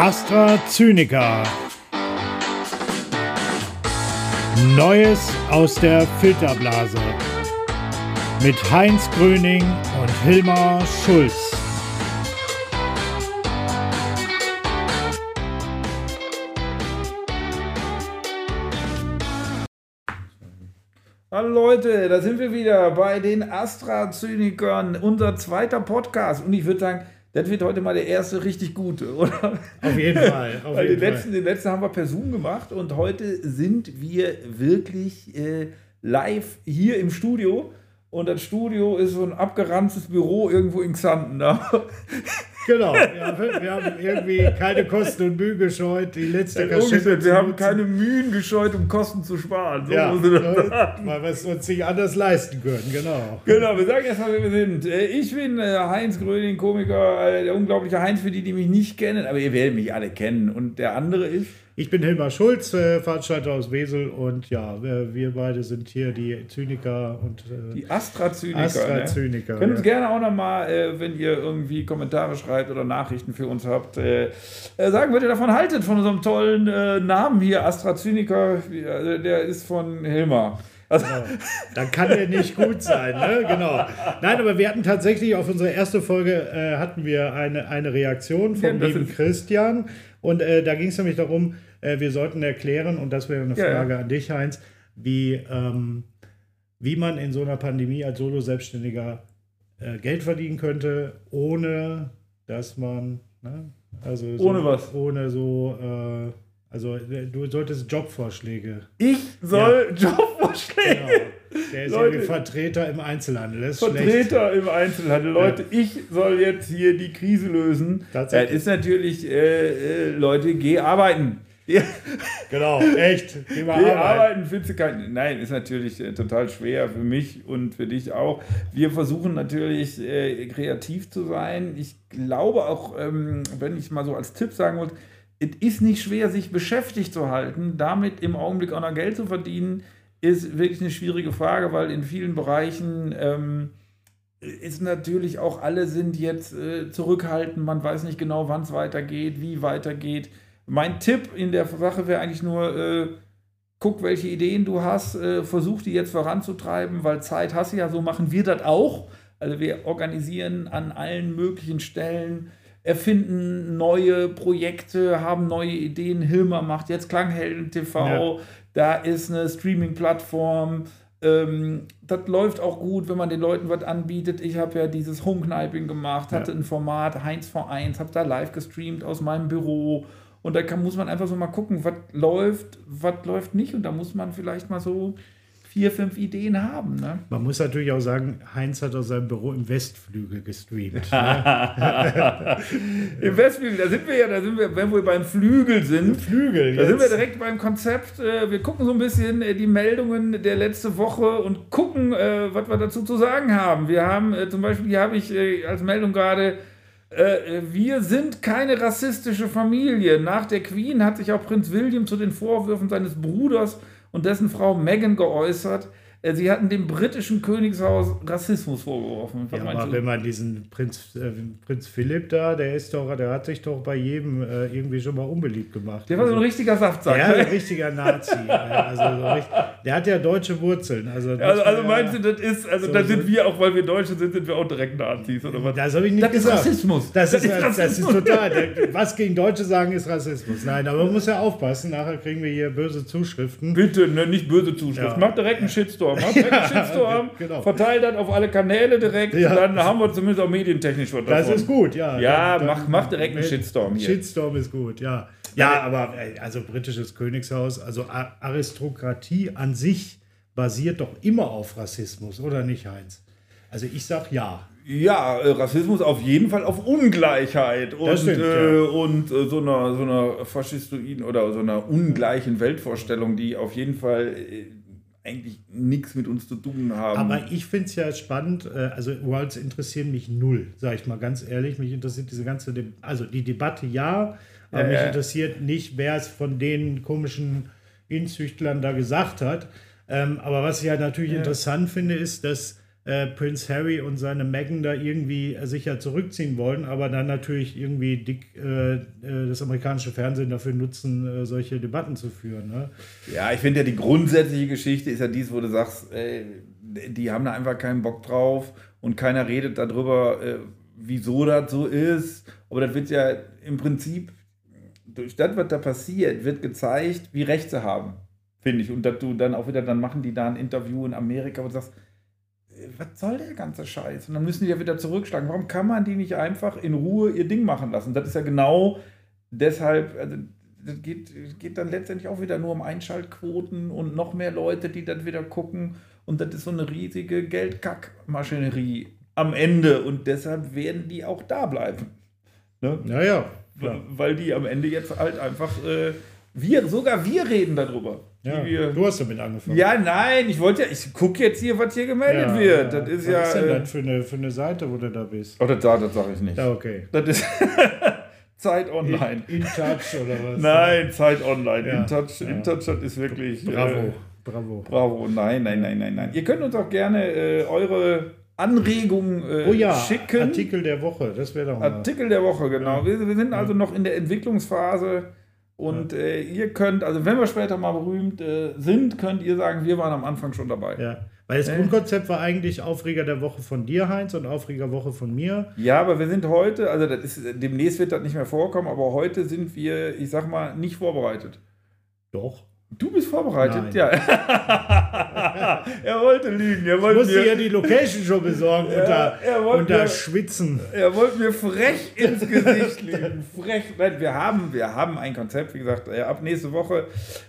AstraZeneca. Neues aus der Filterblase. Mit Heinz Gröning und Hilmar Schulz. Hallo Leute, da sind wir wieder bei den AstraZenikern, unser zweiter Podcast. Und ich würde sagen, das wird heute mal der erste richtig gute, oder? Auf jeden Fall. Auf Weil jeden den, letzten, den letzten haben wir per Zoom gemacht und heute sind wir wirklich äh, live hier im Studio. Und das Studio ist so ein abgeranztes Büro irgendwo in Xanten. Da. Genau, wir, wir haben irgendwie keine Kosten und Mühen gescheut. Die letzte zu wir haben keine Mühen gescheut, um Kosten zu sparen. So ja, sagen. weil wir es uns nicht anders leisten können, genau. Genau, wir sagen erstmal, wer wir sind. Äh, Ich bin äh, Heinz Gröning, Komiker, äh, der unglaubliche Heinz für die, die mich nicht kennen, aber ihr werdet mich alle kennen. Und der andere ist. Ich bin Hilmar Schulz, äh, Veranstalter aus Wesel und ja, wir, wir beide sind hier die Zyniker und äh, Die AstraZeneca. AstraZeneca, Ne? Könnt uns ja. gerne auch nochmal, äh, wenn ihr irgendwie Kommentare schreibt oder Nachrichten für uns habt, äh, äh, sagen, was ihr davon haltet, von unserem tollen äh, Namen hier, AstraZeneca. Äh, der ist von Hilmar. Also, Genau. Dann kann der nicht gut sein, ne? Genau. Nein, aber wir hatten tatsächlich auf unsere erste Folge äh, hatten wir eine, eine Reaktion Ja, vom das lieben ist- Christian. Und äh, da ging es nämlich darum, äh, wir sollten erklären, und das wäre eine Ja, ja. Frage an dich, Heinz, wie, ähm, wie man in so einer Pandemie als Solo-Selbstständiger äh, Geld verdienen könnte, ohne dass man, ne? Also so, Ohne was? Ohne so, äh, also äh, du solltest Jobvorschläge ich soll Jobvorschläge. Genau. Der ist Leute. Vertreter im Einzelhandel. Das ist schlecht. Vertreter im Einzelhandel. Leute, ich soll jetzt hier die Krise lösen. Das Tatsächlich. ist natürlich, äh, äh, Leute, geh arbeiten. Ja. Genau, echt. Mal Geh arbeiten. arbeiten. Nein, ist natürlich äh, total schwer für mich und für dich auch. Wir versuchen natürlich äh, kreativ zu sein. Ich glaube auch, ähm, wenn ich mal so als Tipp sagen wollte, es ist nicht schwer, sich beschäftigt zu halten. Damit im Augenblick auch noch Geld zu verdienen, ist wirklich eine schwierige Frage, weil in vielen Bereichen. Ähm, ist natürlich auch alle sind jetzt äh, zurückhaltend, man weiß nicht genau, wann es weitergeht, wie weitergeht. Mein Tipp in der Sache wäre eigentlich nur, äh, guck, welche Ideen du hast, äh, versuch die jetzt voranzutreiben, weil Zeit hast du ja, so machen wir das auch. Also wir organisieren an allen möglichen Stellen, erfinden neue Projekte, haben neue Ideen. Hilmer macht jetzt Klanghelden TV, da ist eine Streaming-Plattform. Ähm, das läuft auch gut, wenn man den Leuten was anbietet. Ich habe ja dieses Home-Kniping gemacht, hatte Ja. ein Format, Heinz vor 1, habe da live gestreamt aus meinem Büro. Und da kann, muss man einfach so mal gucken, was läuft, was läuft nicht. Und da muss man vielleicht mal so vier, fünf Ideen haben. Ne? Man muss natürlich auch sagen, Heinz hat aus seinem Büro im Westflügel gestreamt. Im Westflügel, da sind wir ja, da sind wir, wenn wir beim Flügel sind, Flügel, Da sind wir jetzt. direkt beim Konzept. Äh, Wir gucken so ein bisschen äh, die Meldungen der letzten Woche und gucken, äh, was wir dazu zu sagen haben. Wir haben zum Beispiel, hier habe ich als Meldung gerade, äh, wir sind keine rassistische Familie. Nach der Queen hat sich auch Prinz William zu den Vorwürfen seines Bruders und dessen Frau Meghan geäußert. Äh, Sie hatten dem britischen Königshaus Rassismus vorgeworfen. Ja, aber du? wenn man diesen Prinz, äh, Prinz Philipp da, der ist doch, der hat sich doch bei jedem äh, irgendwie schon mal unbeliebt gemacht. Der war so ein Also- richtiger Saftsack. ja, ne? ein richtiger Nazi. Also so richtig, der hat ja deutsche Wurzeln. Also, Also, also meinst du, das ist, also So, da so- sind wir auch, weil wir Deutsche sind, sind wir auch direkt Nazis oder was? Das habe ich nicht Das ist gesagt. Rassismus. Das, Das ist, ist das ist Rassismus. total. Was gegen Deutsche sagen, ist Rassismus. Nein, aber man muss ja aufpassen. Nachher kriegen wir hier böse Zuschriften. Bitte, ne, nicht böse Zuschrift. Ja. Mach direkt einen Shitstorm. Mach direkt einen Shitstorm, Genau. verteil das auf alle Kanäle direkt, Ja. dann haben wir zumindest auch medientechnisch was Das davon. ist gut, ja. Ja, Dann- mach, mach direkt einen Shitstorm hier. Shitstorm ist gut, ja. Ja, aber also britisches Königshaus, also Aristokratie an sich basiert doch immer auf Rassismus, oder nicht, Heinz? Also ich sag ja. Ja, äh, Rassismus auf jeden Fall auf Ungleichheit und, stimmt, äh, ja. und äh, so einer so einer faschistoiden oder so einer ungleichen Weltvorstellung, die auf jeden Fall äh, eigentlich nichts mit uns zu tun haben. Aber ich finde es ja spannend, äh, also Worlds interessieren mich null, sage ich mal ganz ehrlich. Mich interessiert diese ganze, De also die Debatte ja, aber Ja, mich ja. interessiert nicht, wer es von den komischen Inzüchtlern da gesagt hat. Ähm, aber was ich halt natürlich interessant finde, ist, dass äh, Prince Harry und seine Meghan da irgendwie sicher zurückziehen wollen, aber dann natürlich irgendwie dick äh, äh, das amerikanische Fernsehen dafür nutzen, äh, solche Debatten zu führen. Ne? Ja, ich finde ja die grundsätzliche Geschichte ist ja dies, wo du sagst, die haben da einfach keinen Bock drauf und keiner redet darüber, wieso das so ist. Aber das wird ja im Prinzip, durch das, was da passiert, wird gezeigt, wie Recht sie haben, finde ich. Und dass du dann auch wieder, dann machen die da ein Interview in Amerika und sagst, was soll der ganze Scheiß? Und dann müssen die ja wieder zurückschlagen. Warum kann man die nicht einfach in Ruhe ihr Ding machen lassen? Das ist ja genau deshalb, also das geht, geht dann letztendlich auch wieder nur um Einschaltquoten und noch mehr Leute, die dann wieder gucken. Und das ist so eine riesige Geldkackmaschinerie am Ende. Und deshalb werden die auch da bleiben. Ne? Naja. Weil die am Ende jetzt halt einfach, äh, wir, sogar wir reden darüber. Ja, wir, du hast damit angefangen. ja, nein, ich wollte ja, ich gucke jetzt hier, was hier gemeldet wird. Das ist Was ja. ist denn äh, das für eine, für eine Seite, wo du da bist? Oh, das, das sage ich nicht. Ja, okay. Das ist Zeit Online. In, in Touch oder was? Nein, Zeit Online. Ja, InTouch, ja. InTouch, das ist wirklich. Bravo. Äh, Bravo. bravo. Nein, nein, nein, nein, nein. Ihr könnt uns auch gerne äh, eure Anregungen äh, Oh ja, schicken. Artikel der Woche, das wäre doch mal. Artikel der Woche, genau. Wir, wir sind also noch in der Entwicklungsphase. Und äh, ihr könnt, also wenn wir später mal berühmt äh, sind, könnt ihr sagen, wir waren am Anfang schon dabei. Ja, Ja, weil das Äh. Grundkonzept war eigentlich Aufreger der Woche von dir, Heinz, und Aufreger Woche von mir. aber wir sind heute, also das ist, demnächst wird das nicht mehr vorkommen, aber heute sind wir, ich sag mal, nicht vorbereitet. Doch. Du bist vorbereitet, Nein. ja. er wollte lügen, er Ich wollte musste mir, ja die Location schon besorgen unter, er wollte unter mir- Schwitzen. er wollte mir frech ins Gesicht lügen. Frech. Nein, wir haben, wir haben ein Konzept, wie gesagt, äh, ab nächste Woche,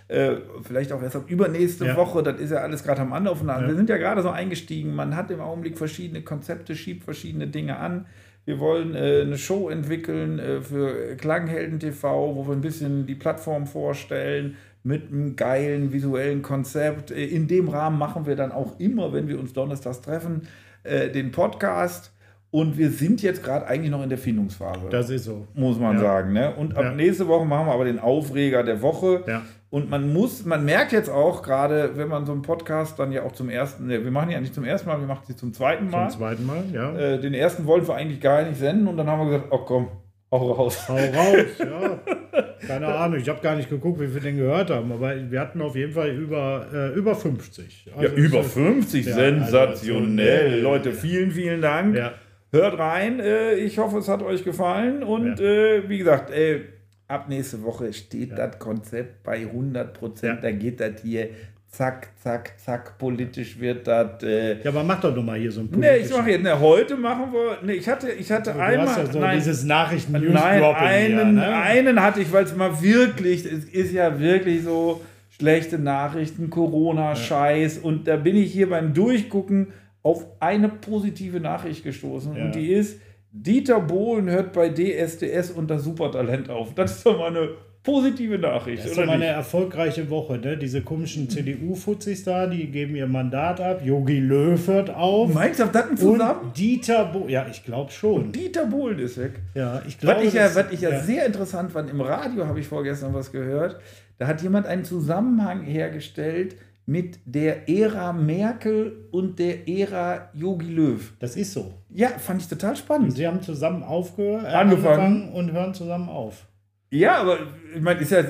äh, vielleicht auch erst ab übernächste Ja. Woche, das ist ja alles gerade am Anlaufen. Ja. Wir sind ja gerade so eingestiegen, man hat im Augenblick verschiedene Konzepte, schiebt verschiedene Dinge an. Wir wollen äh, eine Show entwickeln äh, für Klanghelden TV, wo wir ein bisschen die Plattform vorstellen mit einem geilen visuellen Konzept. Äh, In dem Rahmen machen wir dann auch immer, wenn wir uns donnerstags treffen, äh, den Podcast. Und wir sind jetzt gerade eigentlich noch in der Findungsphase, Das ist so. muss man Ja. sagen. Ne? Und ab Ja. nächste Woche machen wir aber den Aufreger der Woche. Ja. Und man muss, man merkt jetzt auch gerade, wenn man so einen Podcast dann ja auch zum ersten, ne, wir machen ja nicht zum ersten Mal, wir machen sie zum zweiten Mal. Zum zweiten Mal, ja. Äh, den ersten wollten wir eigentlich gar nicht senden und dann haben wir gesagt, oh komm, hau raus. Hau raus, ja. Keine Ahnung, ich habe gar nicht geguckt, wie wir den gehört haben, aber wir hatten auf jeden Fall über, äh, über 50. Ja, Also über ist das- 50, Ja, sensationell. also, Leute, vielen, vielen Dank. Ja. Hört rein, äh, ich hoffe, es hat euch gefallen und äh, wie gesagt, äh, ab nächste Woche steht das Konzept bei 100 Prozent. Ja. Da geht das hier zack, zack, zack, politisch wird das. Äh, ja, aber mach doch noch mal hier so ein Ne, ich mache jetzt, ne, heute machen wir, ne, ich hatte, ich hatte Du einmal, hast ja so nein, dieses nachrichten news Nein, einen, ne? einen hatte ich, weil es mal wirklich, es ist ja wirklich so schlechte Nachrichten, Corona-Scheiß und da bin ich hier beim Durchgucken auf eine positive Nachricht gestoßen Ja. und die ist, Dieter Bohlen hört bei DSDS unter Supertalent auf. Das ist doch mal eine positive Nachricht, Das ist mal eine erfolgreiche Woche, ne? Diese komischen CDU-Fuzzis da, die geben ihr Mandat ab. Yogi Löw hört auf. Meinst du, das ein zusammen? Und Dieter Bohlen, ja, ich glaube schon. Dieter Bohlen ist weg. Ja, ich glaube. Was ich ja, was ich ja, sehr interessant fand, im Radio habe ich vorgestern was gehört, da hat jemand einen Zusammenhang hergestellt mit der Ära Merkel und der Ära Yogi Löw. Das ist so. Ja, fand ich total spannend. Sie haben zusammen aufgehört, äh, Angefangen. und hören zusammen auf. Ja, aber ich meine, ist ja,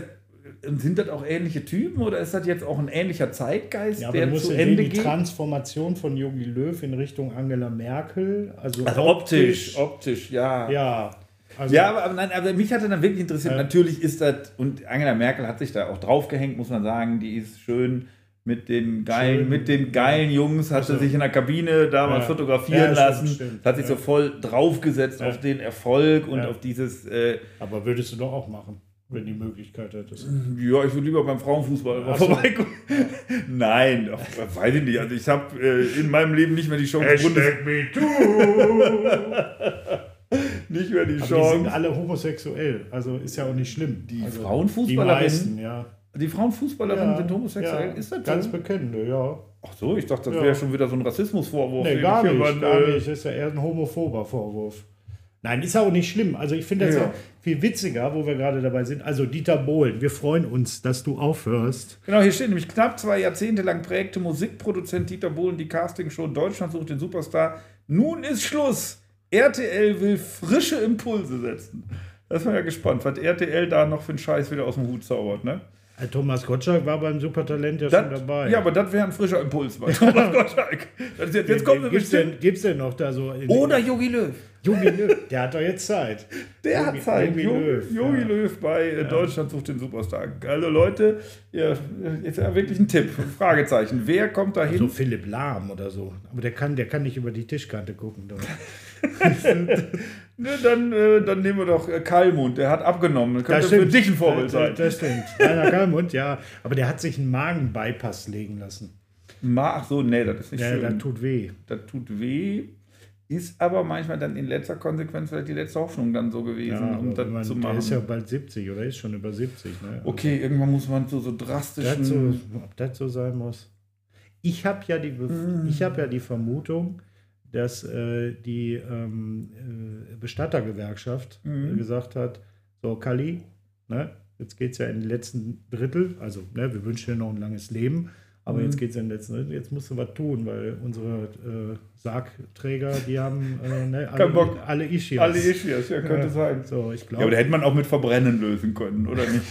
sind das auch ähnliche Typen oder ist das jetzt auch ein ähnlicher Zeitgeist, Ja, aber der du musst zu ja sehen, Ende die geht? Transformation von Yogi Löw in Richtung Angela Merkel. Also, Also optisch, optisch, ja. Ja. Also, Ja, aber, aber, nein, aber mich hatte dann wirklich interessiert, Ja. natürlich ist das, und Angela Merkel hat sich da auch draufgehängt, muss man sagen, die ist schön mit den geilen, Schön. mit den geilen Jungs, hat sie Also. sich in der Kabine damals Ja. fotografieren Ja, lassen, stimmt. hat sich so Ja. voll draufgesetzt auf den Erfolg und auf dieses, äh, aber würdest du doch auch machen, wenn die Möglichkeit hättest. ja, ich würde lieber beim Frauenfußball mal so. vorbeikommen. Nein, ach, weiß ich nicht, also ich habe äh, in meinem Leben nicht mehr die Chance, Bundes me too. nicht mehr die Aber die sind Chance. alle homosexuell, also ist ja auch nicht schlimm. Die also, Die Frauenfußballerinnen, meisten, ja. Die Frauenfußballerinnen ja sind homosexuell, ja, ist das Ganz so? bekennende, ja. Ach so, ich dachte, das wäre schon wieder so ein Rassismusvorwurf. Nee, gar nicht, mal, gar äh, nicht. Das ist ja eher ein homophober Vorwurf. Nein, ist auch nicht schlimm. Also ich finde das Ja. viel witziger, wo wir gerade dabei sind. Also Dieter Bohlen, wir freuen uns, dass du aufhörst. Genau, hier steht nämlich knapp zwei Jahrzehnte lang prägte Musikproduzent Dieter Bohlen die Castingshow Deutschland sucht den Superstar. Nun ist Schluss. RTL will frische Impulse setzen. Da ist man ja gespannt, was RTL da noch für einen Scheiß wieder aus dem Hut zaubert, ne? Äh, Thomas Gottschalk war beim Supertalent ja Das, schon dabei. Ja, aber das wäre ein frischer Impuls bei Thomas Gottschalk. Jetzt, jetzt kommt Wen er gibt's denn, gibt's denn noch da so? Oder Jogi Löw. Jogi Löw, der hat doch jetzt Zeit. Der Jogi- hat Zeit. Jogi Löw, Jogi ja. Löw bei äh, Deutschland sucht den Superstar. Also Leute, ja, jetzt ja wirklich ein Tipp. Fragezeichen. Wer kommt da hin? So Philipp Lahm oder so. Aber der kann, der kann nicht über die Tischkante gucken. Ne, dann, äh, dann nehmen wir doch äh, Kalmund, der hat abgenommen. Das könnte für dich ein Vorbild das, sein. Das stimmt. Rainer Kalmund, ja. Aber der hat sich einen Magenbypass legen lassen. Ma- Ach so, nee, das ist nicht Ja, schön. das tut weh. das tut weh. Ist aber manchmal dann in letzter Konsequenz vielleicht die letzte Hoffnung dann so gewesen, Ja, um das man, zu der machen. ist ja bald 70 oder ist schon über 70. Ne? okay, irgendwann muss man so, so Das drastischen. so, ob das so sein muss. Ich habe ja, die ich hab ja die Vermutung, dass äh, die ähm, äh, Bestattergewerkschaft äh, gesagt hat, so Kali, ne, jetzt geht es ja in den letzten Drittel, also ne, wir wünschen dir noch ein langes Leben, aber jetzt geht es in den letzten Drittel, jetzt musst du was tun, weil unsere äh, Sargträger, die haben äh, ne, alle, Kein Bock. alle Ischias. Alle Ischias, ja, könnte Ja. sein. So, ich Ja, glaube, aber da hätte man auch mit Verbrennen lösen können, oder nicht?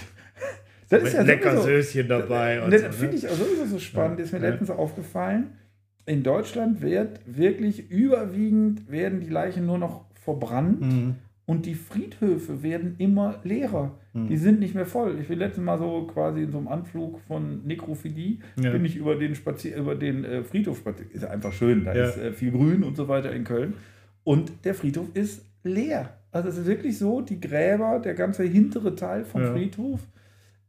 Das mit lecker sowieso- Söschen dabei. und Das so, ne? finde ich auch sowieso so spannend. Ja, Ist mir ja. letztens aufgefallen. In Deutschland wird wirklich überwiegend werden die Leichen nur noch verbrannt Mhm. und die Friedhöfe werden immer leerer. Mhm. Die sind nicht mehr voll. Ich bin letztes Mal so quasi in so einem Anflug von Nekrophilie, Ja. bin ich über den, Spazier über den äh, Friedhof spaziert. Ist einfach schön, da Ja. ist äh, viel Grün und so weiter in Köln. Und der Friedhof ist leer. Also es ist wirklich so, die Gräber, der ganze hintere Teil vom Ja. Friedhof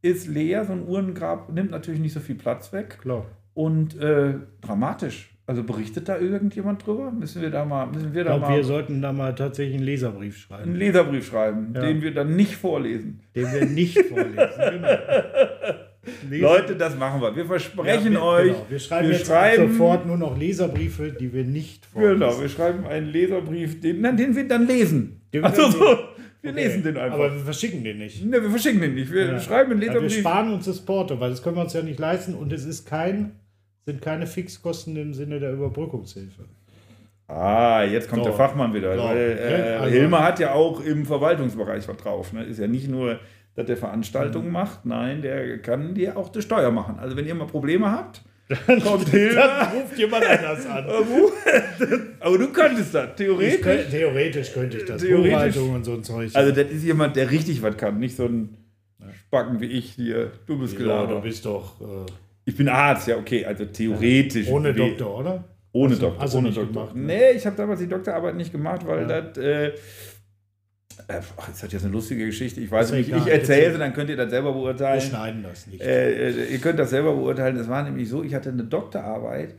ist leer. So ein Urnengrab nimmt natürlich nicht so viel Platz weg. Klar. Und äh, dramatisch. Also berichtet da irgendjemand drüber? Müssen wir da mal, müssen wir Ich mal wir sollten da mal tatsächlich einen Leserbrief einen schreiben, Leserbrief schreiben, Ja. den wir dann nicht vorlesen. den wir nicht vorlesen. Genau. Leute, das machen wir. Wir versprechen Ja, wir, euch. Genau. Wir schreiben wir schreiben- sofort nur noch Leserbriefe, die wir nicht vorlesen. Genau, wir schreiben einen Leserbrief, den, den wir dann lesen. Den wir Also so, lesen. wir Okay. lesen den einfach. Aber wir verschicken den nicht. ne, wir verschicken den nicht. Wir Ja. schreiben einen Ja, wir Leserbrief. sparen uns das Porto, weil das können wir uns ja nicht leisten und es ist kein, sind keine Fixkosten im Sinne der Überbrückungshilfe. Ah, jetzt kommt So. der Fachmann wieder. So. Weil, äh, also- Hilmer hat ja auch im Verwaltungsbereich was drauf. Ne? Ist ja nicht nur, dass der Veranstaltungen Mhm. macht, nein, der kann dir auch die Steuer machen. Also wenn ihr mal Probleme habt, kommt Hilmer. Dann ruft jemand anders an. Aber du könntest das, theoretisch. könnt, theoretisch könnte ich das. Theoretisch. Und so ein Zeug. Also das ist jemand, der richtig was kann, nicht so ein Spacken wie ich hier. Du bist ja, du bist doch äh, Ich bin Arzt, ja okay, also theoretisch. ohne Doktor, oder? Ohne du- Doktor. du ohne Doktor. gemacht, ne? Nee, ich habe damals die Doktorarbeit nicht gemacht, weil Ja. das. Äh, äh, ach, ist das jetzt eine lustige Geschichte. Ich weiß nicht, egal. ich erzähle Erzähl. sie, dann könnt ihr das selber Wir beurteilen. schneiden das nicht. Äh, äh, ihr könnt das selber beurteilen. Es war nämlich so, ich hatte eine Doktorarbeit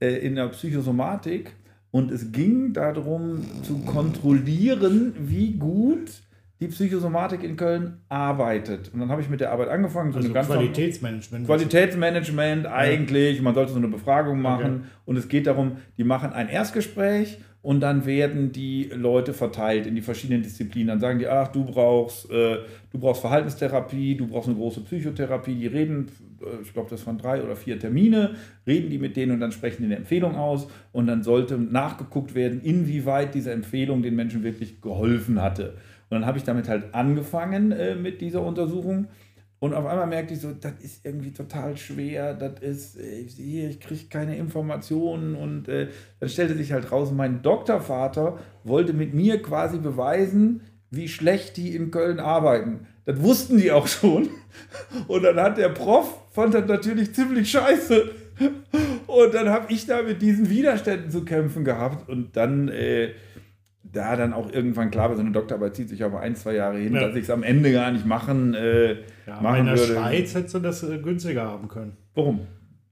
äh, in der Psychosomatik und es ging darum zu kontrollieren, wie gut die Psychosomatik in Köln arbeitet. Und dann habe ich mit der Arbeit angefangen. So also Qualitätsmanagement. Qualitätsmanagement eigentlich, man sollte so eine Befragung machen Okay. und es geht darum, die machen ein Erstgespräch und dann werden die Leute verteilt in die verschiedenen Disziplinen. Dann sagen die, ach, du brauchst, äh, du brauchst Verhaltenstherapie, du brauchst eine große Psychotherapie, die reden, äh, ich glaube, das waren drei oder vier Termine, reden die mit denen und dann sprechen die eine Empfehlung aus und dann sollte nachgeguckt werden, inwieweit diese Empfehlung den Menschen wirklich geholfen hatte. Und dann habe ich damit halt angefangen äh, mit dieser Untersuchung. Und auf einmal merkte ich so, das ist irgendwie total schwer, das ist, äh, hier, ich kriege keine Informationen. Und äh, dann stellte sich halt raus, mein Doktorvater wollte mit mir quasi beweisen, wie schlecht die in Köln arbeiten. Das wussten die auch schon. Und dann hat der Prof, fand das natürlich ziemlich scheiße. Und dann habe ich da mit diesen Widerständen zu kämpfen gehabt. Und dann, äh, da dann auch irgendwann klar war, so eine Doktorarbeit zieht sich aber ein, zwei Jahre hin, Ja. dass ich es am Ende gar nicht machen, äh, ja, machen in der würde. Schweiz hättest du das äh, günstiger haben können. Warum?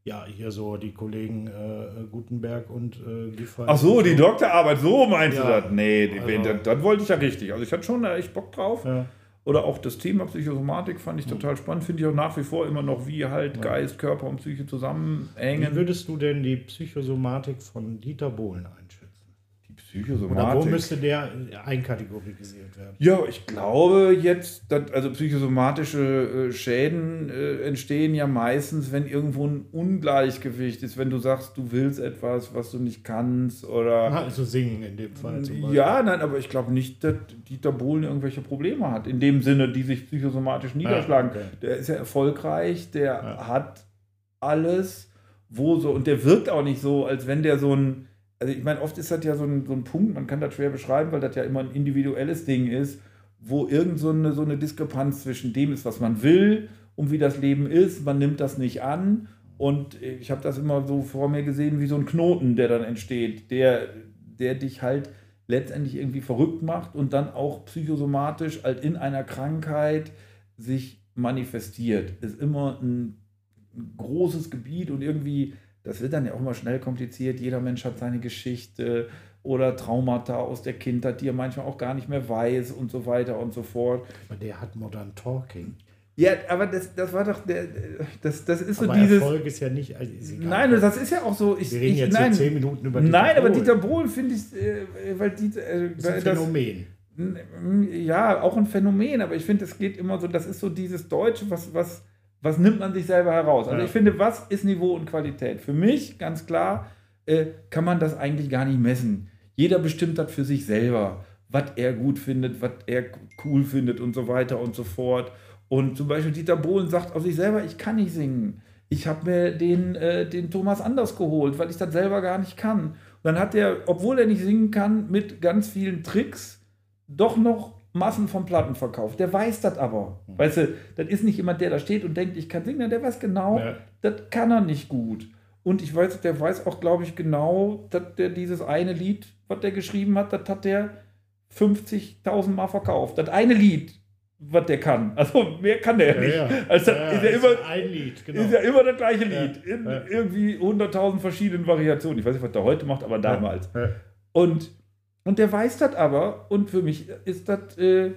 Ja, hier so die Kollegen äh, Gutenberg und äh, Giffey. Ach so, die Doktorarbeit, so meinst Ja. du das? Nee, die, Also- das, das wollte ich ja richtig. Also ich hatte schon echt Bock drauf. Ja. Oder auch das Thema Psychosomatik fand ich total spannend. Finde ich auch nach wie vor immer noch, wie halt Geist, Körper und Psyche Wie zusammenhängen. würdest du denn die Psychosomatik von Dieter Bohlen einschätzen? Psychosomatik. Oder wo müsste der einkategorisiert werden? Ja, ich glaube jetzt, dass, also psychosomatische äh, Schäden äh, entstehen ja meistens, wenn irgendwo ein Ungleichgewicht ist, wenn du sagst, du willst etwas, was du nicht kannst oder. Also singen in dem Fall zum Beispiel. Ja, nein, aber ich glaube nicht, dass Dieter Bohlen irgendwelche Probleme hat, in dem Sinne, die sich psychosomatisch niederschlagen. Ja, okay. Der ist ja erfolgreich, der ja. hat alles, wo so, und der wirkt auch nicht so, als wenn der so ein also ich meine, oft ist das ja so ein, so ein Punkt, man kann das schwer beschreiben, weil das ja immer ein individuelles Ding ist, wo irgend so eine, so eine Diskrepanz zwischen dem ist, was man will und wie das Leben ist. Man nimmt das nicht an. Und ich habe das immer so vor mir gesehen wie so ein Knoten, der dann entsteht, der, der dich halt letztendlich irgendwie verrückt macht und dann auch psychosomatisch halt in einer Krankheit sich manifestiert. Ist immer ein, großes Gebiet und irgendwie das wird dann ja auch mal schnell kompliziert. Jeder Mensch hat seine Geschichte oder Traumata aus der Kindheit, die er manchmal auch gar nicht mehr weiß und so weiter und so fort. Aber der hat Modern Talking. Ja, aber das, das war doch der, das, das ist aber so dieses. Erfolg ist ja nicht. Also ist nein, das ist ja auch so. Ich, Wir reden ich, jetzt nein, zehn Minuten über Dieter Nein, Bohlen. aber Dieter Bohlen finde ich, äh, weil Dieter. Äh, das ist ein Phänomen. Das, ja, auch ein Phänomen, aber ich finde, es geht immer so, das ist so dieses Deutsche, was, was was nimmt man sich selber heraus? Also ja. ich finde, was ist Niveau und Qualität? Für mich ganz klar äh, kann man das eigentlich gar nicht messen. Jeder bestimmt das für sich selber, was er gut findet, was er cool findet und so weiter und so fort. Und zum Beispiel Dieter Bohlen sagt auf sich selber, ich kann nicht singen. Ich habe mir den, äh, den Thomas Anders geholt, weil ich das selber gar nicht kann. Und dann hat er, obwohl er nicht singen kann, mit ganz vielen Tricks doch noch Massen von Platten verkauft. Der weiß das aber. Mhm. Weißt du, das ist nicht jemand, der da steht und denkt, ich kann singen. Der weiß genau, ja. das kann er nicht gut. Und ich weiß, der weiß auch, glaube ich, genau, dass der dieses eine Lied, was der geschrieben hat, das hat der 50.000 Mal verkauft. Das eine Lied, was der kann. Also mehr kann der ja, nicht. Ja. Also ja, ist, ja immer, ein Lied, genau. ist ja immer das gleiche Lied. In irgendwie 100.000 verschiedenen Variationen. Ich weiß nicht, was der heute macht, aber damals. Und und der weiß das aber. Und für mich ist das, äh,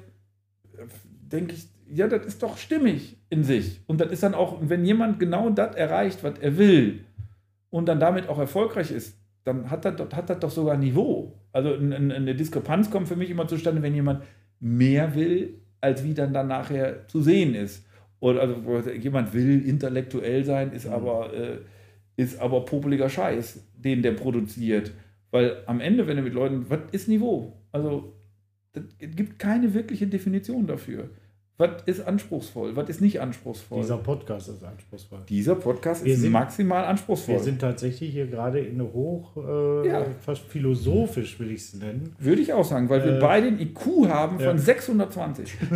denke ich, ja, das ist doch stimmig in sich. Und das ist dann auch, wenn jemand genau das erreicht, was er will, und dann damit auch erfolgreich ist, dann hat das, hat das doch sogar Niveau. Also eine Diskrepanz kommt für mich immer zustande, wenn jemand mehr will, als wie dann dann nachher zu sehen ist. Oder also jemand will intellektuell sein, ist mhm. aber, äh, ist aber popeliger Scheiß, den der produziert. Weil am Ende, wenn du mit Leuten, was ist Niveau? Also, es gibt keine wirkliche Definition dafür. Was ist anspruchsvoll? Was ist nicht anspruchsvoll? Dieser Podcast ist anspruchsvoll. Dieser Podcast wir ist sind, maximal anspruchsvoll. Wir sind tatsächlich hier gerade in eine hoch, äh, ja. fast philosophisch, will ich es nennen. Würde ich auch sagen, weil äh, wir beide ein IQ haben von ja. 620.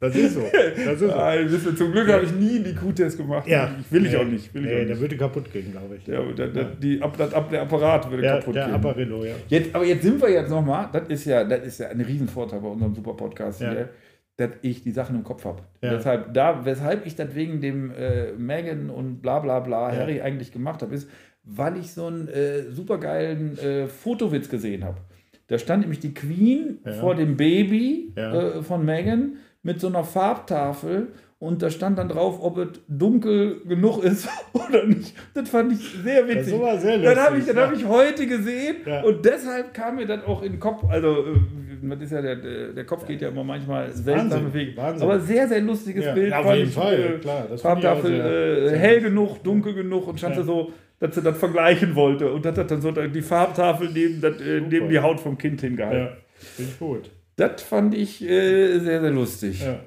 Das ist so. Das ist so. Ah, zum Glück habe ich nie einen IQ-Test gemacht. Ja. Ich will ich auch nicht. Will nee, ich auch der nicht. würde kaputt gehen, glaube ich. Der, der, der, die, der, der Apparat würde der, kaputt der gehen. Der Apparillo, ja. Jetzt, aber jetzt sind wir jetzt nochmal, das ist ja, das ist ja ein Riesenvorteil bei unserem super Podcast ja. hier, dass ich die Sachen im Kopf habe. Ja. Deshalb, da, weshalb ich das wegen dem äh, Megan und bla bla bla ja. Harry eigentlich gemacht habe, ist, weil ich so einen äh, supergeilen äh, Fotowitz gesehen habe. Da stand nämlich die Queen vor dem Baby äh, von Megan mit so einer Farbtafel und da stand dann drauf, ob es dunkel genug ist oder nicht. Das fand ich sehr witzig. Das war sehr lustig, dann habe ich, ja. hab ich heute gesehen ja. und deshalb kam mir dann auch in den Kopf, also äh, das ist ja der, der Kopf geht ja immer manchmal seltsam bewegen. Aber sehr, sehr lustiges ja. Bild. Ja, auf jeden Fall, äh, klar. Farbtafel äh, hell genug, dunkel genug und stand ja. so, dass sie das vergleichen wollte und hat dann so die Farbtafel neben, das, äh, neben die Haut vom Kind hingehalten. Ja, finde ich gut. Das fand ich äh, sehr, sehr lustig. Ja.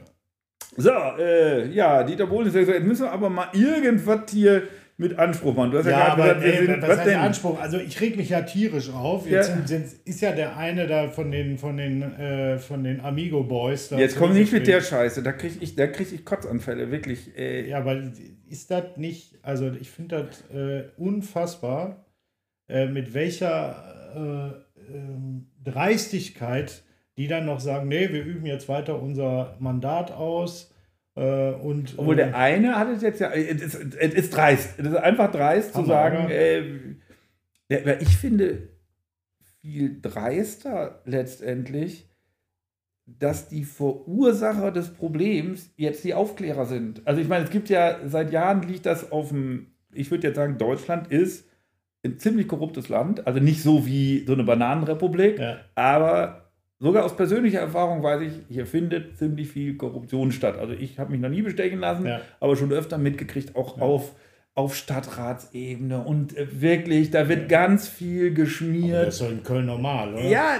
So, äh, ja, Dieter Bohlen ist ja gesagt, jetzt müssen wir aber mal irgendwas hier mit Anspruch machen. Du hast ja, ja gerade gesagt, ey, sind, was, was denn? Anspruch? Also ich reg mich ja tierisch auf. Jetzt ja. sind, sind, ist ja der eine da von den, von den, äh, von den Amigo Boys. Jetzt komm nicht mit der Scheiße, da kriege ich, krieg ich Kotzanfälle, wirklich. Äh. Ja, aber ist das nicht, also ich finde das äh, unfassbar, äh, mit welcher äh, ähm, Dreistigkeit die dann noch sagen, nee, wir üben jetzt weiter unser Mandat aus. Äh, und, Obwohl der äh, eine hat es jetzt ja, es ist, es ist dreist, es ist einfach dreist zu sagen, äh, ich finde viel dreister letztendlich, dass die Verursacher des Problems jetzt die Aufklärer sind. Also ich meine, es gibt ja, seit Jahren liegt das auf dem, ich würde jetzt sagen, Deutschland ist ein ziemlich korruptes Land. Also nicht so wie so eine Bananenrepublik, Ja. aber sogar aus persönlicher Erfahrung weiß ich, hier findet ziemlich viel Korruption statt. Also ich habe mich noch nie bestechen lassen, Ja. aber schon öfter mitgekriegt, auch auf, auf Stadtratsebene. Und äh, wirklich, da wird ganz viel geschmiert. Das ist doch in Köln normal, oder? Ja,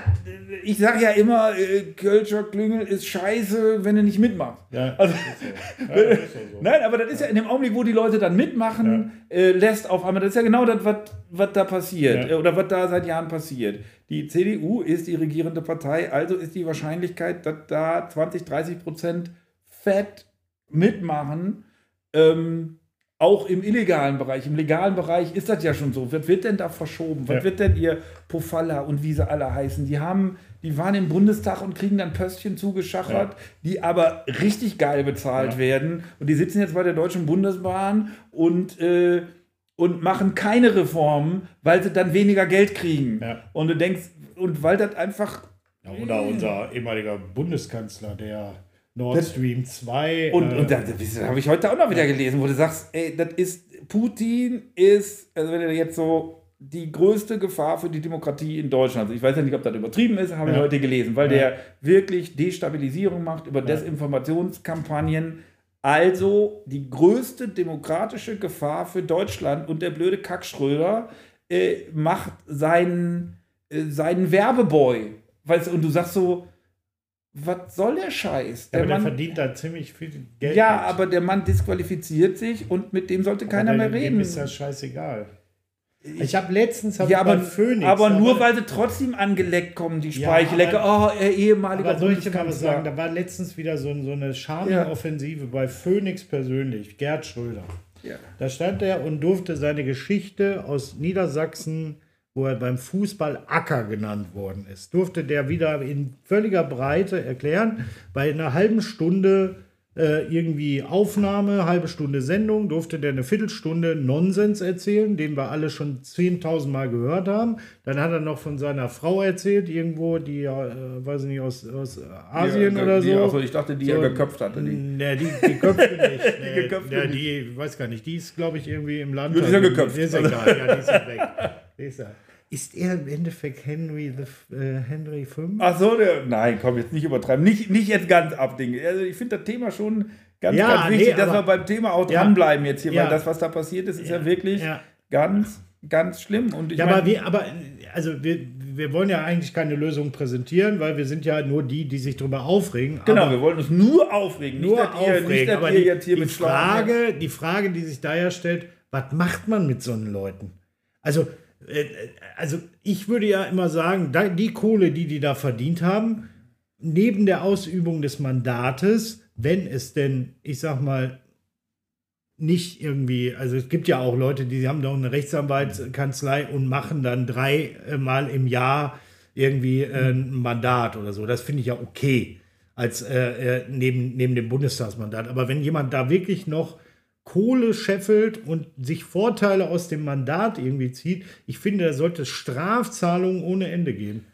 ich sage ja immer, äh, Kölscher Klüngel ist scheiße, wenn du nicht mitmachst. Ja, Also, ja, doch so. Nein, aber das ist ja in dem Augenblick, wo die Leute dann mitmachen, äh, lässt auf einmal, das ist ja genau das, was, da passiert Ja. äh, oder was da seit Jahren passiert. Die CDU ist die regierende Partei, also ist die Wahrscheinlichkeit, dass da 20, 30 Prozent fett mitmachen, ähm, auch im illegalen Bereich. Im legalen Bereich ist das ja schon so. Was wird denn da verschoben? Was Ja. wird denn ihr Pofalla und wie sie alle heißen? Die haben, die waren im Bundestag und kriegen dann Pöstchen zugeschachert, die aber richtig geil bezahlt Ja. werden. Und die sitzen jetzt bei der Deutschen Bundesbahn und, äh, und machen keine Reformen, weil sie dann weniger Geld kriegen. Ja. Und du denkst, und weil das einfach Ja, oder unser ehemaliger Bundeskanzler, der Nord Stream 2. Und, äh, und das, das habe ich heute auch noch wieder gelesen, wo du sagst, ey, das ist, Putin ist, also wenn er jetzt so die größte Gefahr für die Demokratie in Deutschland. Also ich weiß ja nicht, ob das übertrieben ist, habe ich Ja. heute gelesen, weil Ja. der wirklich Destabilisierung macht über Desinformationskampagnen. Also die größte demokratische Gefahr für Deutschland und der blöde Kackschröder äh, macht seinen, äh, seinen Werbeboy. Weißt du, und du sagst so, was soll der Scheiß? aber der Mann- verdient da ziemlich viel Geld. ja, mit. aber der Mann disqualifiziert sich und mit dem sollte keiner Aber mehr dem- dem reden. ist das scheißegal. Ich habe letztens hab Ja, ich aber, bei Phoenix. aber da nur weil sie trotzdem angeleckt kommen, die Ja, Speichelecke. aber- oh, er ehemaliger Aber soll ich dir mal was sagen? Da war letztens wieder so, so eine Ja. Charming-Offensive bei Phoenix persönlich, Gerd Schröder. Ja. Da stand er und durfte seine Geschichte aus Niedersachsen, wo er beim Fußball Acker genannt worden ist, durfte der wieder in völliger Breite erklären. Bei einer halben Stunde äh, irgendwie Aufnahme, halbe Stunde Sendung, durfte der eine Viertelstunde Nonsens erzählen, den wir alle schon 10.000 Mal gehört haben. Dann hat er noch von seiner Frau erzählt, irgendwo, die, äh, weiß ich nicht, aus, aus Asien Ja, oder die, so. Also ich dachte, die So, er geköpft hatte. Die. Ne, die, die Köpfe nicht. Nee, geköpfte nicht. die, weiß gar nicht, die ist, glaube ich, irgendwie im Land. Die ist ja geköpft. Die ist egal, ja, die ist ja weg. Die ist, er im Endeffekt Henry, the, äh, Henry V? Ach so, der, nein, komm, jetzt nicht übertreiben. Nicht, nicht jetzt ganz abdingen. Also ich finde das Thema schon ganz, Ja, ganz wichtig, nee, dass wir beim Thema auch Ja. dranbleiben jetzt hier, Ja. weil das, was da passiert ist, ist ja, wirklich ganz, ganz schlimm. Und ich Ja, mein- aber, wir, aber also wir, wir wollen ja eigentlich keine Lösung präsentieren, weil wir sind ja nur die, die sich darüber aufregen. Genau, wir wollen uns nur aufregen. nur nicht, dass ihr, aufregen. nicht, aber die, jetzt hier die, Frage, die Frage, die sich daher stellt, was macht man mit so einen Leuten? Also, also ich würde ja immer sagen, die Kohle, die die da verdient haben, neben der Ausübung des Mandates, wenn es denn, ich sag mal, nicht irgendwie, also es gibt ja auch Leute, die haben doch eine Rechtsanwaltskanzlei und machen dann dreimal im Jahr irgendwie äh, ein Mandat oder so. Das finde ich ja okay als äh, äh, neben, neben dem Bundestagsmandat. Aber wenn jemand da wirklich noch Kohle scheffelt und sich Vorteile aus dem Mandat irgendwie zieht, ich finde, da sollte es Strafzahlungen ohne Ende geben.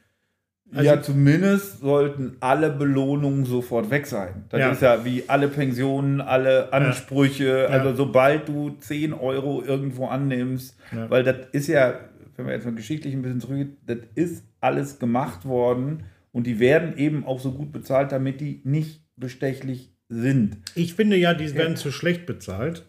Also- ja, zumindest sollten alle Belohnungen sofort weg sein. Das Ja. ist ja wie alle Pensionen, alle Ansprüche. Also sobald du 10 Euro irgendwo annimmst, Ja. weil das ist ja, wenn wir jetzt mal geschichtlich ein bisschen zurück, das ist alles gemacht worden und die werden eben auch so gut bezahlt, damit die nicht bestechlich sind. Ich finde ja, die werden zu schlecht bezahlt.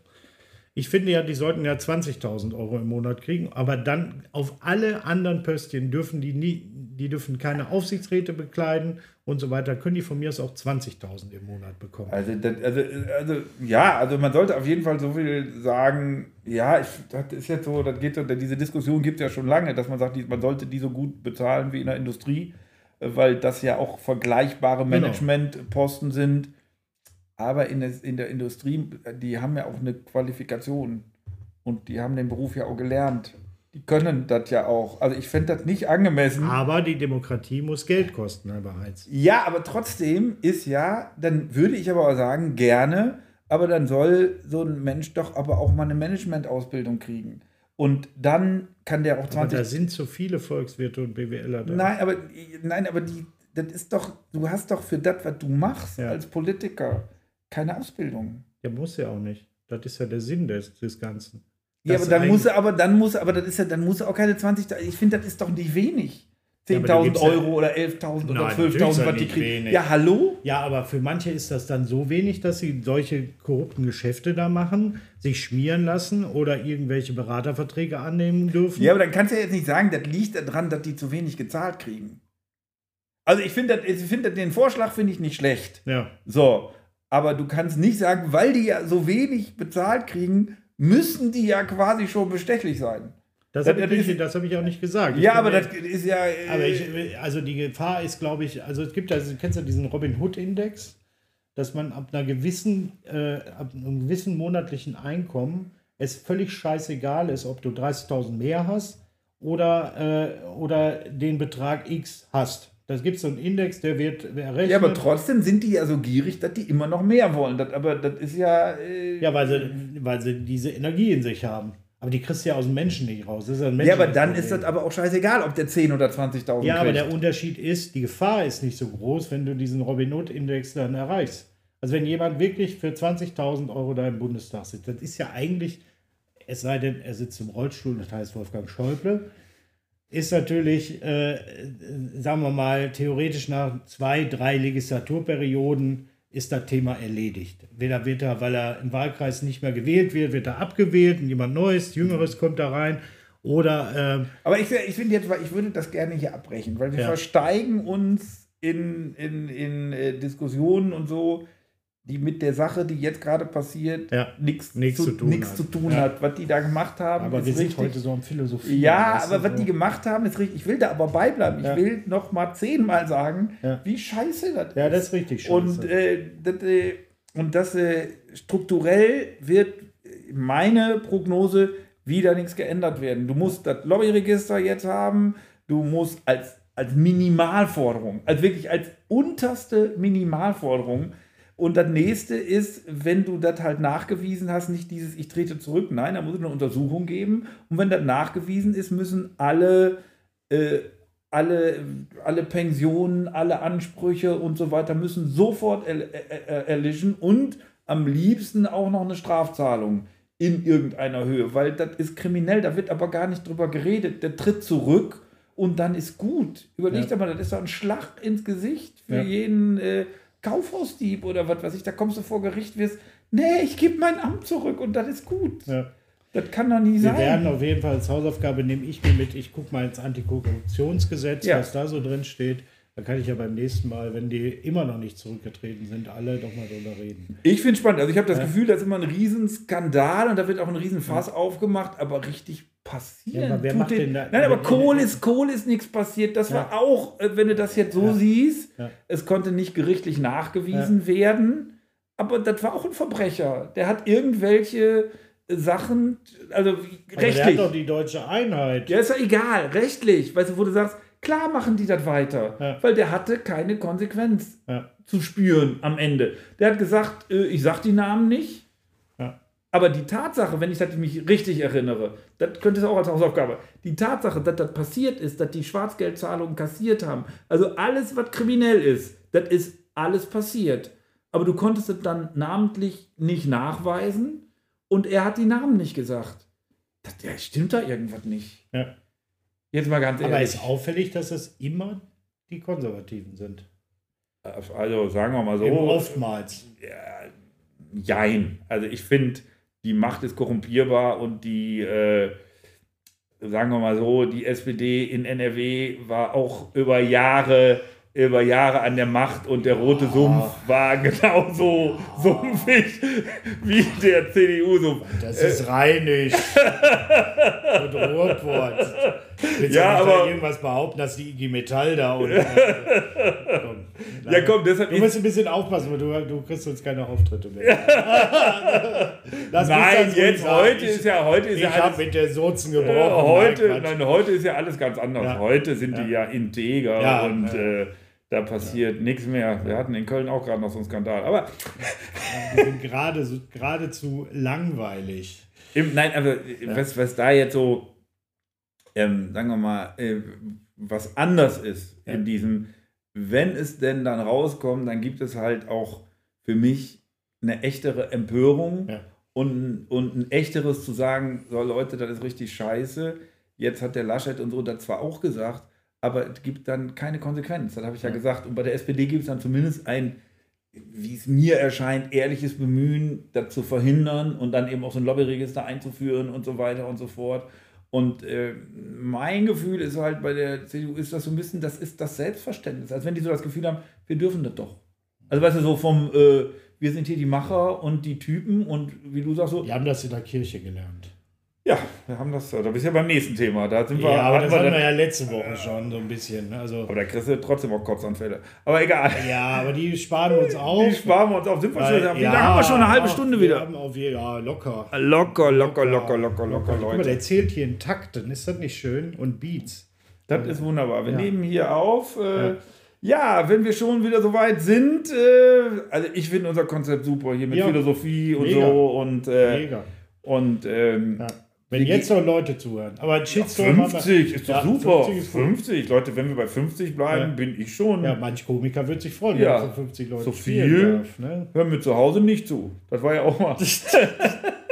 Ich finde ja, die sollten ja 20.000 Euro im Monat kriegen, aber dann auf alle anderen Pöstchen dürfen die nie, die dürfen keine Aufsichtsräte bekleiden und so weiter, können die von mir aus auch 20.000 im Monat bekommen. Also, das, also, also, ja, also man sollte auf jeden Fall so viel sagen, ja, ich, das ist jetzt so, das geht so, diese Diskussion gibt es ja schon lange, dass man sagt, man sollte die so gut bezahlen wie in der Industrie, äh, weil das ja auch vergleichbare Genau. Managementposten sind. Aber in, des, in der Industrie, die haben ja auch eine Qualifikation und die haben den Beruf ja auch gelernt. Die können das ja auch. Also ich fände das nicht angemessen. Aber die Demokratie muss Geld kosten, Herr Beheiz. Ja, aber trotzdem ist ja, dann würde ich aber auch sagen, gerne, aber dann soll so ein Mensch doch aber auch mal eine Management-Ausbildung kriegen. Und dann kann der auch Aber 20. da sind so viele Volkswirte und BWLer da. nein, aber, nein, aber die, das ist doch, du hast doch für das, was du machst Ja. als Politiker, keine Ausbildung. Ja, muss ja auch nicht. Das ist ja der Sinn des, des Ganzen. Ja, Das aber dann muss er, aber dann muss, aber das ist ja, dann muss er auch keine 20. Ich finde, das ist doch nicht wenig. Ja, aber da 10.000 gibt's ja- Euro oder 11.000 oder Nein, natürlich ist 12.000, das was die kriegen. wenig. Ja, hallo? Ja, aber für manche ist das dann so wenig, dass sie solche korrupten Geschäfte da machen, sich schmieren lassen oder irgendwelche Beraterverträge annehmen dürfen. Ja, aber dann kannst du ja jetzt nicht sagen, das liegt daran, dass die zu wenig gezahlt kriegen. Also ich finde, finde den Vorschlag finde ich nicht schlecht. ja. So, aber du kannst nicht sagen, weil die ja so wenig bezahlt kriegen, müssen die ja quasi schon bestechlich sein. Das Das- habe ich, nicht- das hab ich auch nicht gesagt. Ich ja, aber das ist ja. äh, Aber ich, also die Gefahr ist, glaube ich, also es gibt ja, du kennst ja diesen Robin Hood Index, dass man ab einer gewissen, äh, ab einem gewissen monatlichen Einkommen es völlig scheißegal ist, ob du 30.000 mehr hast oder, äh, oder den Betrag X hast. Das gibt so einen Index, der wird errechnet. ja, aber trotzdem sind die ja so gierig, dass die immer noch mehr wollen. Das, aber das ist ja. Äh, ja, weil sie, weil sie diese Energie in sich haben. Aber die kriegst du ja aus dem Menschen nicht raus. Das ist ein ja, aber dann ist das aber auch scheißegal, ob der 10 oder 20.000 Ja, aber kriegt. der Unterschied ist, die Gefahr ist nicht so groß, wenn du diesen Robin Hood-Index dann erreichst. Also wenn jemand wirklich für 20.000 Euro da im Bundestag sitzt, das ist ja eigentlich, es sei denn, er sitzt im Rollstuhl, das heißt Wolfgang Schäuble, ist natürlich, äh, äh, sagen wir mal, theoretisch nach zwei, drei Legislaturperioden ist das Thema erledigt. Weder wird er, weil er im Wahlkreis nicht mehr gewählt wird, wird er abgewählt und jemand Neues, Jüngeres kommt da rein. Oder ähm, Aber ich, ich finde jetzt, ich würde das gerne hier abbrechen, weil wir Ja. versteigen uns in, in, in äh, Diskussionen und so, die mit der Sache, die jetzt gerade passiert, Ja. nichts zu, zu tun nichts hat. zu tun Ja. hat. Was die da gemacht haben, Aber ist wir sind richtig. heute so am Philosophie. ja, aber was so. die gemacht haben, ist richtig. Ich will da aber beibleiben. Ja. Ich will noch mal zehnmal sagen, Ja. wie scheiße das Ja, das ist richtig schön. und, äh, das, äh, und das äh, strukturell wird meine Prognose wieder nichts geändert werden. Du musst das Lobbyregister jetzt haben, du musst als, als Minimalforderung, als wirklich als unterste Minimalforderung. Und das nächste ist, wenn du das halt nachgewiesen hast, nicht dieses Ich trete zurück, nein, da muss es eine Untersuchung geben. Und wenn das nachgewiesen ist, müssen alle äh, alle, alle Pensionen, alle Ansprüche und so weiter müssen sofort er, er, er, erlischen und am liebsten auch noch eine Strafzahlung in irgendeiner Höhe, weil das ist kriminell, da wird aber gar nicht drüber geredet. Der tritt zurück und dann ist gut. Überleg Ja. dir mal, das ist doch ein Schlag ins Gesicht für Ja. jeden äh, Kaufhausdieb oder was weiß ich. Da kommst du vor Gericht, wirst, nee, ich gebe mein Amt zurück und das ist gut. Ja. Das kann doch nie Wir sein. werden auf jeden Fall als Hausaufgabe, nehme ich mir mit, ich gucke mal ins Antikorruptionsgesetz, Ja. was da so drin steht. Da kann ich ja beim nächsten Mal, wenn die immer noch nicht zurückgetreten sind, alle doch mal drüber reden. Ich finde spannend. Also ich habe das Ja. Gefühl, da ist immer ein Riesenskandal und da wird auch ein Riesenfass aufgemacht, aber richtig passieren. Ja, wer macht den- denn da- Nein, aber Kohl ist, Kohl ist nichts passiert. Das Ja. war auch, äh, wenn du das jetzt so Ja. siehst, es konnte nicht gerichtlich nachgewiesen werden, aber das war auch ein Verbrecher. Der hat irgendwelche Sachen, also Aber der rechtlich. hat doch die deutsche Einheit. Ja, ist ja egal, rechtlich. Weißt du, wo du sagst, klar machen die das weiter, weil der hatte keine Konsequenz zu spüren am Ende. Der hat gesagt, äh, ich sag die Namen nicht. Aber die Tatsache, wenn ich mich richtig erinnere, das könnte es auch als Hausaufgabe, die Tatsache, dass das passiert ist, dass die Schwarzgeldzahlungen kassiert haben, also alles, was kriminell ist, das ist alles passiert. Aber du konntest es dann namentlich nicht nachweisen und er hat die Namen nicht gesagt. Das, ja, stimmt da irgendwas nicht. Ja. Jetzt mal ganz Aber ehrlich. ist auffällig, dass es immer die Konservativen sind. also sagen wir mal so. Eben oftmals. Jein. Also ich finde, die Macht ist korrumpierbar und die, äh, sagen wir mal so, die SPD in NRW war auch über Jahre, über Jahre an der Macht und der rote Sumpf war genauso sumpfig wie der CDU-Sumpf. Das ist rheinisch. und Ruhrpott. Willst Ja, ja, aber- irgendwas behaupten, dass die IG Metall da und. Äh. Ja, komm, deshalb Du musst ein bisschen aufpassen, weil du, du kriegst uns keine Auftritte mehr. Nein, jetzt heute ich, ist ja heute ist Ich ja habe mit der Sozen äh, gebrochen. heute, Nein, nein, heute ist ja alles ganz anders. Ja. Heute sind die ja integer Ja, und ja. Äh, da passiert nichts mehr. Wir hatten in Köln auch gerade noch so einen Skandal. Aber Die sind gerade so, geradezu langweilig. Im, nein, aber äh, was, was da jetzt so, ähm, sagen wir mal, äh, was anders ist Ja. in diesem, wenn es denn dann rauskommt, dann gibt es halt auch für mich eine echtere Empörung Ja. und, und ein echteres zu sagen, so Leute, das ist richtig scheiße. Jetzt hat der Laschet und so das zwar auch gesagt, aber es gibt dann keine Konsequenz. Das habe ich ja, ja gesagt. Und bei der SPD gibt es dann zumindest ein, wie es mir erscheint, ehrliches Bemühen, das zu verhindern und dann eben auch so ein Lobbyregister einzuführen und so weiter und so fort. Und äh, mein Gefühl ist halt bei der CDU ist das so ein bisschen, das ist das Selbstverständnis. Als wenn die so das Gefühl haben, wir dürfen das doch. Also weißt du, so vom, äh, wir sind hier die Macher und die Typen und wie du sagst so. Wir haben das in der Kirche gelernt. Ja, wir haben das, da bist du ja beim nächsten Thema. Da sind wir, ja, aber das hatten wir ja letzte Woche schon so ein bisschen. Ne? Also, aber da kriegst du trotzdem auch Kotzanfälle. Aber egal. Ja, aber die sparen wir uns auf. Die sparen wir uns auf. Sind wir schon, wie ja, lange haben wir schon? Eine halbe Stunde wieder? Wir haben auf, ja, locker. Locker, locker, locker, locker, locker, locker Leute. Guck mal, der zählt hier in Takten. Ist das nicht schön? Und Beats. Das ist wunderbar. Wir ja. nehmen hier auf. Äh, ja. ja. wenn wir schon wieder so weit sind, äh, also ich finde unser Konzept super hier mit Philosophie und Mega. so und äh, Mega. und ähm, wenn jetzt noch Leute zuhören. Aber ein Shitstorm. Ja, 50 ist doch ja, super. 50, ist 50, Leute, wenn wir bei 50 bleiben, ja. bin ich schon. Ja, manch Komiker wird sich freuen, wenn er 50 Leute so viel darf, ne? Hören wir zu Hause nicht zu. Das war ja auch mal.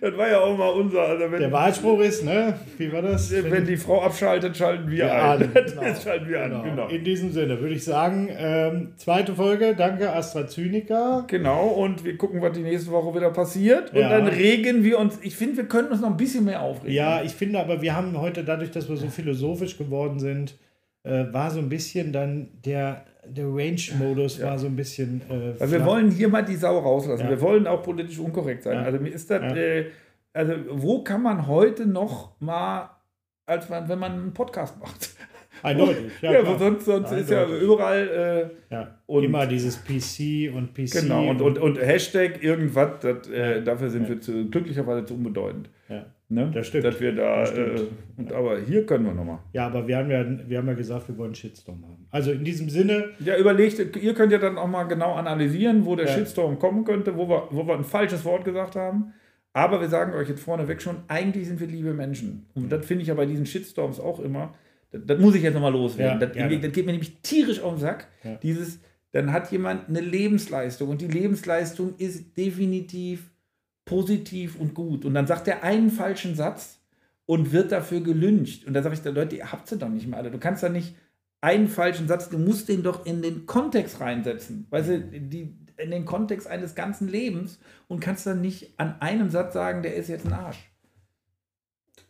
Das war ja auch mal unser. Also wenn, der Wahlspruch ist, ne? Wie war das? Wenn, wenn die Frau abschaltet, schalten wir ja, ein. Genau. schalten wir genau. an. Genau. In diesem Sinne würde ich sagen, ähm, zweite Folge. Danke, AstraZeneca. Genau, und wir gucken, was die nächste Woche wieder passiert. Und ja. dann regen wir uns. Ich finde, wir könnten uns noch ein bisschen mehr aufregen. Ja, ich finde aber, wir haben heute, dadurch, dass wir so philosophisch geworden sind, äh, war so ein bisschen dann der der Range-Modus ja. war so ein bisschen. Äh, Weil wir wollen hier mal die Sau rauslassen. Ja. Wir wollen auch politisch unkorrekt sein. Ja. Also mir ist das. Äh, also wo kann man heute noch mal, als man, wenn man einen Podcast macht? Eindeutig. Ja, ja sonst, sonst ist ja überall. Äh, ja, und immer dieses PC und PC. Genau, und, und, und Hashtag irgendwas, das, äh, dafür sind wir zu, glücklicherweise zu unbedeutend. Ja. Ne? Das stimmt. Dass wir da, äh, und, aber hier können wir nochmal. Ja, aber wir haben ja, wir haben ja gesagt, wir wollen Shitstorm haben. Also in diesem Sinne. Ja, überlegt, ihr könnt ja dann auch mal genau analysieren, wo der ja. Shitstorm kommen könnte, wo wir, wo wir ein falsches Wort gesagt haben. Aber wir sagen euch jetzt vorneweg schon, eigentlich sind wir liebe Menschen. Und das finde ich ja bei diesen Shitstorms auch immer. Das, das muss ich jetzt nochmal loswerden. Ja, das, das, geht mir nämlich tierisch auf den Sack. Ja. Dieses, dann hat jemand eine Lebensleistung und die Lebensleistung ist definitiv positiv und gut. Und dann sagt er einen falschen Satz und wird dafür gelüncht. Und da sage ich, Leute, ihr habt sie doch nicht mehr alle. Du kannst da nicht einen falschen Satz, du musst den doch in den Kontext reinsetzen. Weißt du, die, in den Kontext eines ganzen Lebens und kannst dann nicht an einem Satz sagen, der ist jetzt ein Arsch.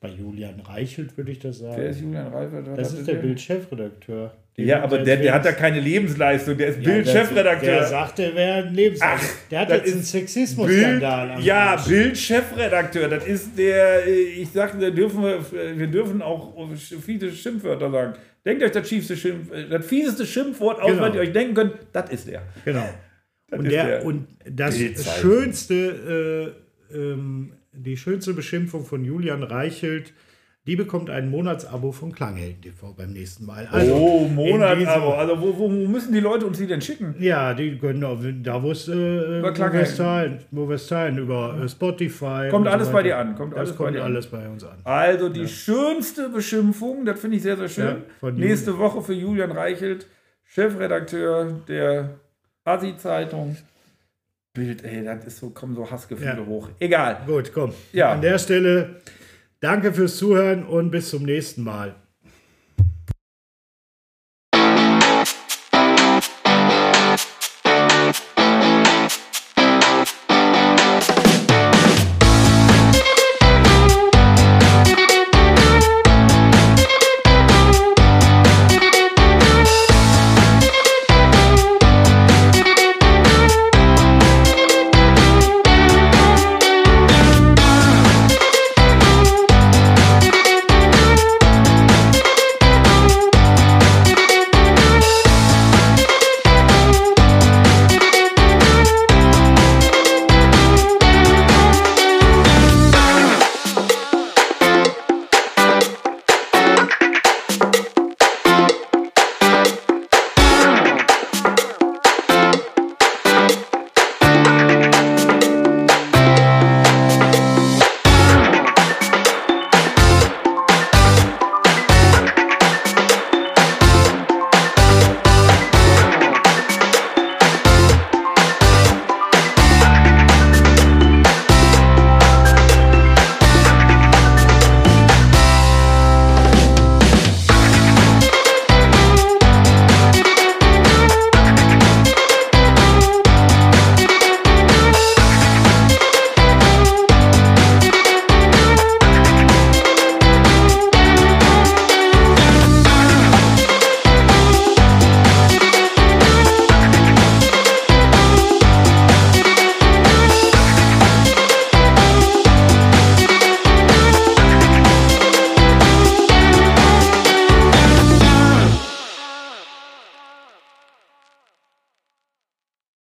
Bei Julian Reichelt würde ich das sagen. Wer ist Julian Reichelt? Das ist der Bild-Chefredakteur. Ja, aber der, der hat da keine Lebensleistung, der ist ja, Bild-Chefredakteur. Der sagt, der wäre ein Lebensleistung. Der hat jetzt einen Sexismus-Skandal. Ja, Bild-Chefredakteur, das ist der, ich sage, da dürfen wir, wir dürfen auch viele Schimpfwörter sagen. Denkt euch das, schiefste Schimpf, das fieseste Schimpfwort aus, genau. was ihr euch denken könnt, das ist der. Genau. und, der, der, und das schönste, äh, ähm, die schönste Beschimpfung von Julian Reichelt die bekommt ein Monatsabo von Klanghelden TV beim nächsten Mal. Also oh, Monatsabo. Also wo, wo, müssen die Leute uns die denn schicken? Ja, die können auch, da wo es äh, wo Westfalen über äh, Spotify. Kommt alles so bei dir an. Kommt das alles kommt bei alles bei uns an. Also die ja. schönste Beschimpfung, das finde ich sehr, sehr schön. Ja, Nächste Woche für Julian Reichelt, Chefredakteur der Asi-Zeitung. Bild, ey, das ist so, kommen so Hassgefühle ja. hoch. Egal. Gut, komm. Ja. An der Stelle Danke fürs Zuhören und bis zum nächsten Mal.